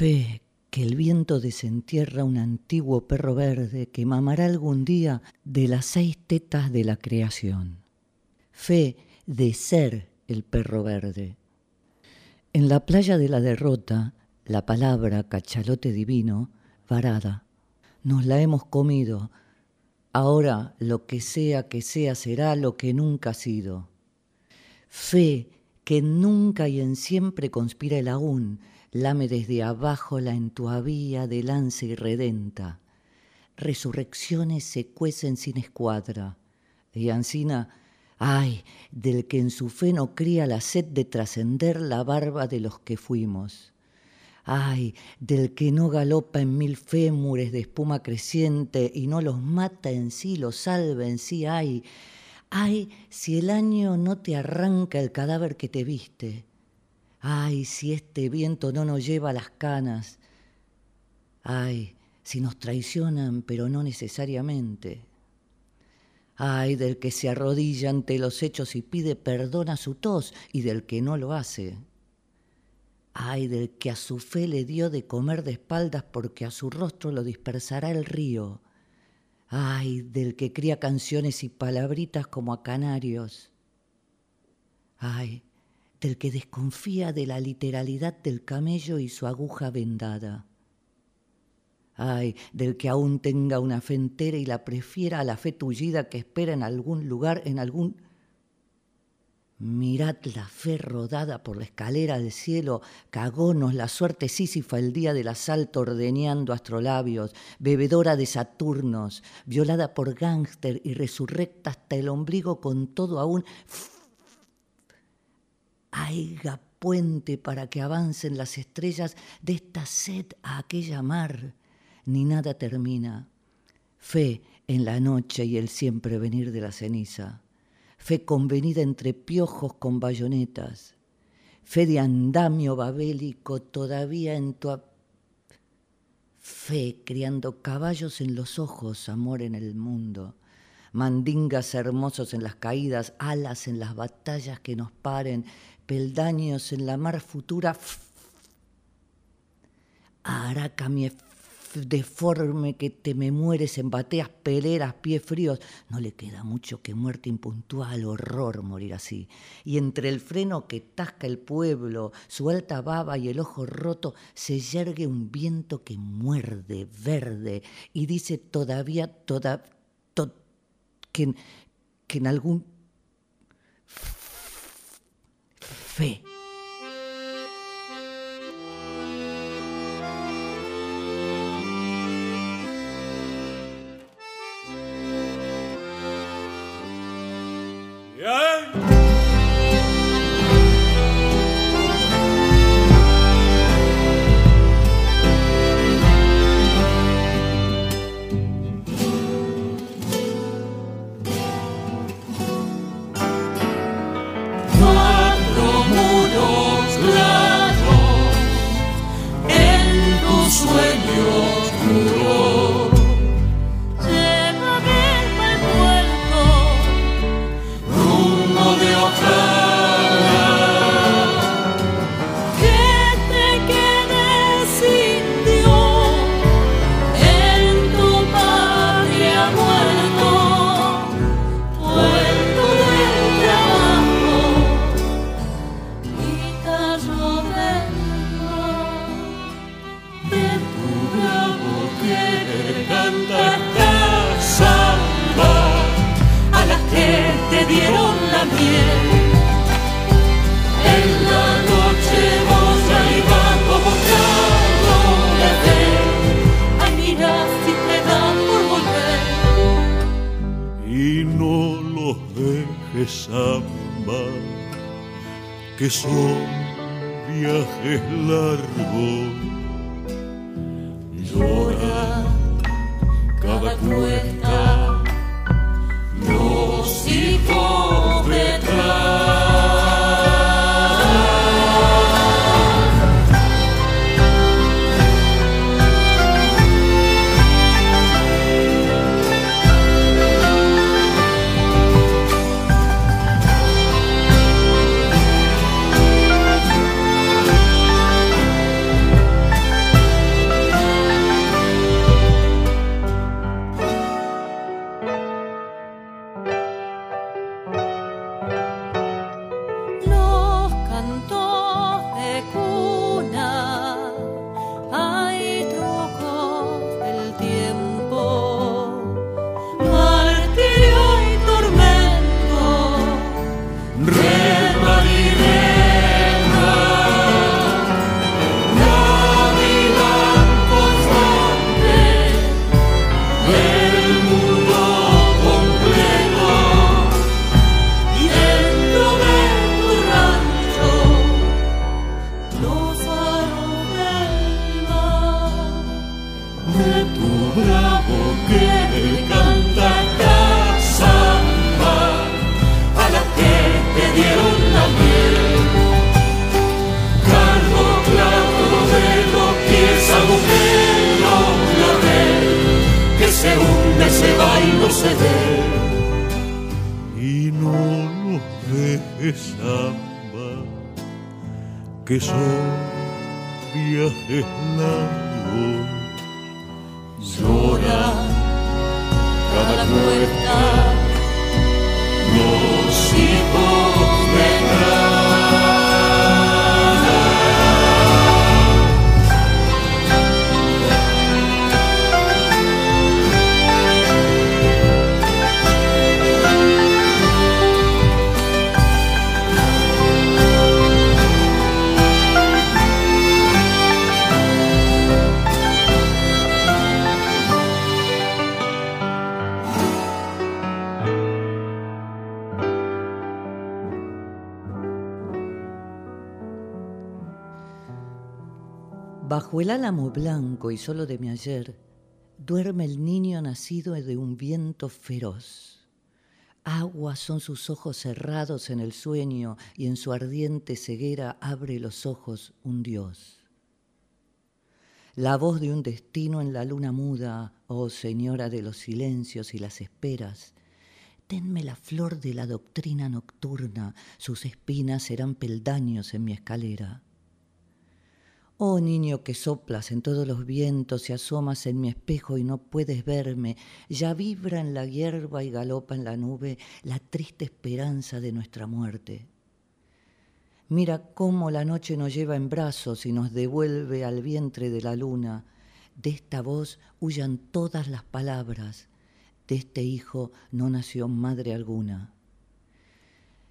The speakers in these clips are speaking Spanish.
Fe que el viento desentierra un antiguo perro verde que mamará algún día de las seis tetas de la creación. Fe de ser el perro verde. En la playa de la derrota, la palabra cachalote divino, varada, nos la hemos comido. Ahora lo que sea que sea será lo que nunca ha sido. Fe que nunca y en siempre conspira el aún, lame desde abajo la entuavía de lance irredenta. Resurrecciones se cuecen sin escuadra. Y Ancina, ay, del que en su fe no cría la sed de trascender la barba de los que fuimos. Ay, del que no galopa en mil fémures de espuma creciente y no los mata en sí, los salva en sí, ay, ay, si el año no te arranca el cadáver que te viste, Ay, si este viento no nos lleva las canas. Ay, si nos traicionan, pero no necesariamente. Ay, del que se arrodilla ante los hechos y pide perdón a su tos y del que no lo hace. Ay, del que a su fe le dio de comer de espaldas porque a su rostro lo dispersará el río. Ay, del que cría canciones y palabritas como a canarios. Ay, del que desconfía de la literalidad del camello y su aguja vendada. Ay, del que aún tenga una fe entera y la prefiera a la fe tullida que espera en algún lugar, en algún... Mirad la fe rodada por la escalera del cielo, cagónos la suerte sísifa el día del asalto ordeñando astrolabios, bebedora de Saturnos, violada por gángster y resurrecta hasta el ombligo con todo aún haiga puente para que avancen las estrellas de esta sed a aquella mar, ni nada termina. Fe en la noche y el siempre venir de la ceniza, fe convenida entre piojos con bayonetas, fe de andamio babélico todavía en tu... Fe criando caballos en los ojos, amor en el mundo mandingas hermosos en las caídas, alas en las batallas que nos paren, peldaños en la mar futura. Araca mi deforme que te me mueres en bateas, peleras, pies fríos. No le queda mucho que muerte impuntual, horror morir así. Y entre el freno que tasca el pueblo, su alta baba y el ojo roto, se yergue un viento que muerde verde y dice todavía, toda, que, que en algún fe. 不 de samba, que son viajes largos. Que son viajes largos. Llora cada puerta, Bajo el álamo blanco y solo de mi ayer, duerme el niño nacido de un viento feroz. Aguas son sus ojos cerrados en el sueño y en su ardiente ceguera abre los ojos un dios. La voz de un destino en la luna muda, oh señora de los silencios y las esperas, denme la flor de la doctrina nocturna, sus espinas serán peldaños en mi escalera. Oh niño que soplas en todos los vientos y asomas en mi espejo y no puedes verme, ya vibra en la hierba y galopa en la nube la triste esperanza de nuestra muerte. Mira cómo la noche nos lleva en brazos y nos devuelve al vientre de la luna. De esta voz huyan todas las palabras, de este hijo no nació madre alguna.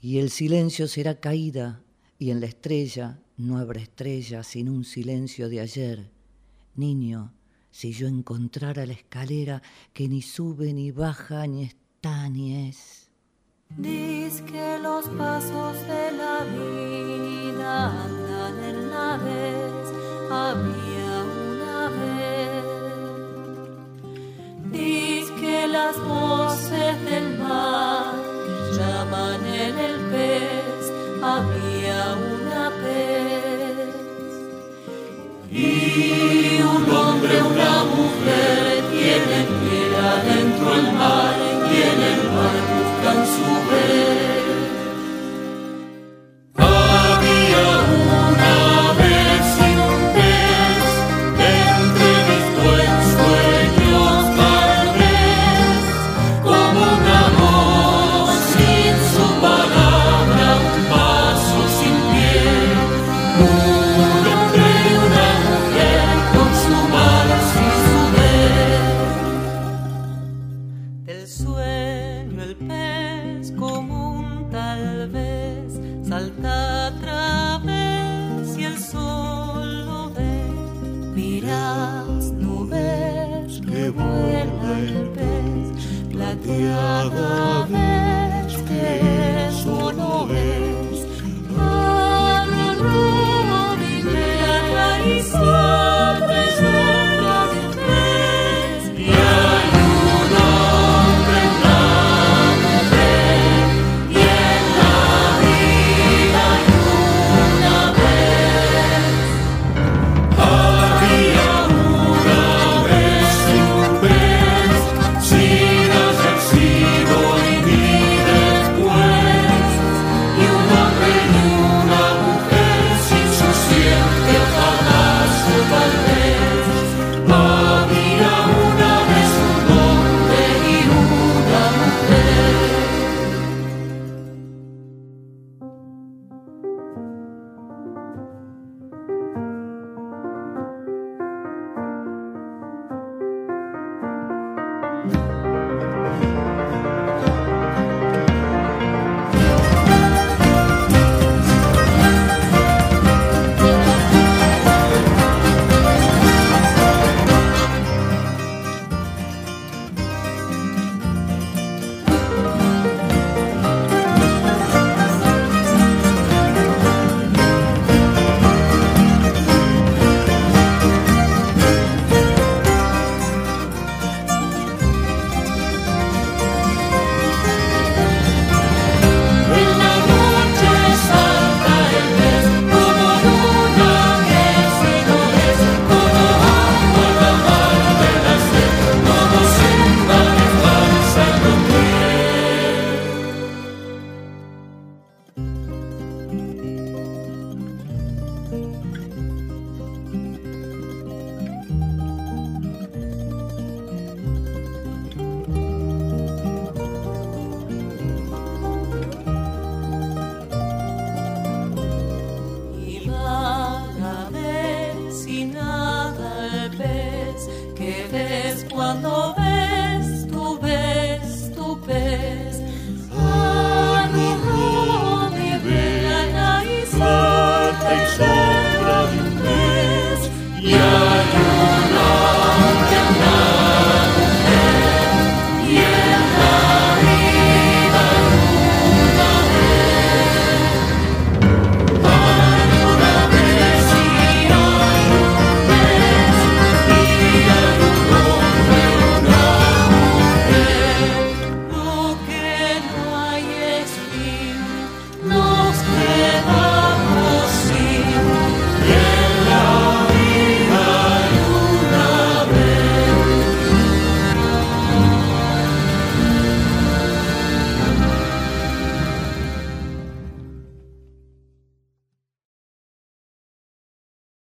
Y el silencio será caída y en la estrella no habrá estrella sin un silencio de ayer. Niño, si yo encontrara la escalera que ni sube ni baja, ni está ni es. Diz que los pasos de la vida andan en la vez, había una el mar y en el mar buscan su vez.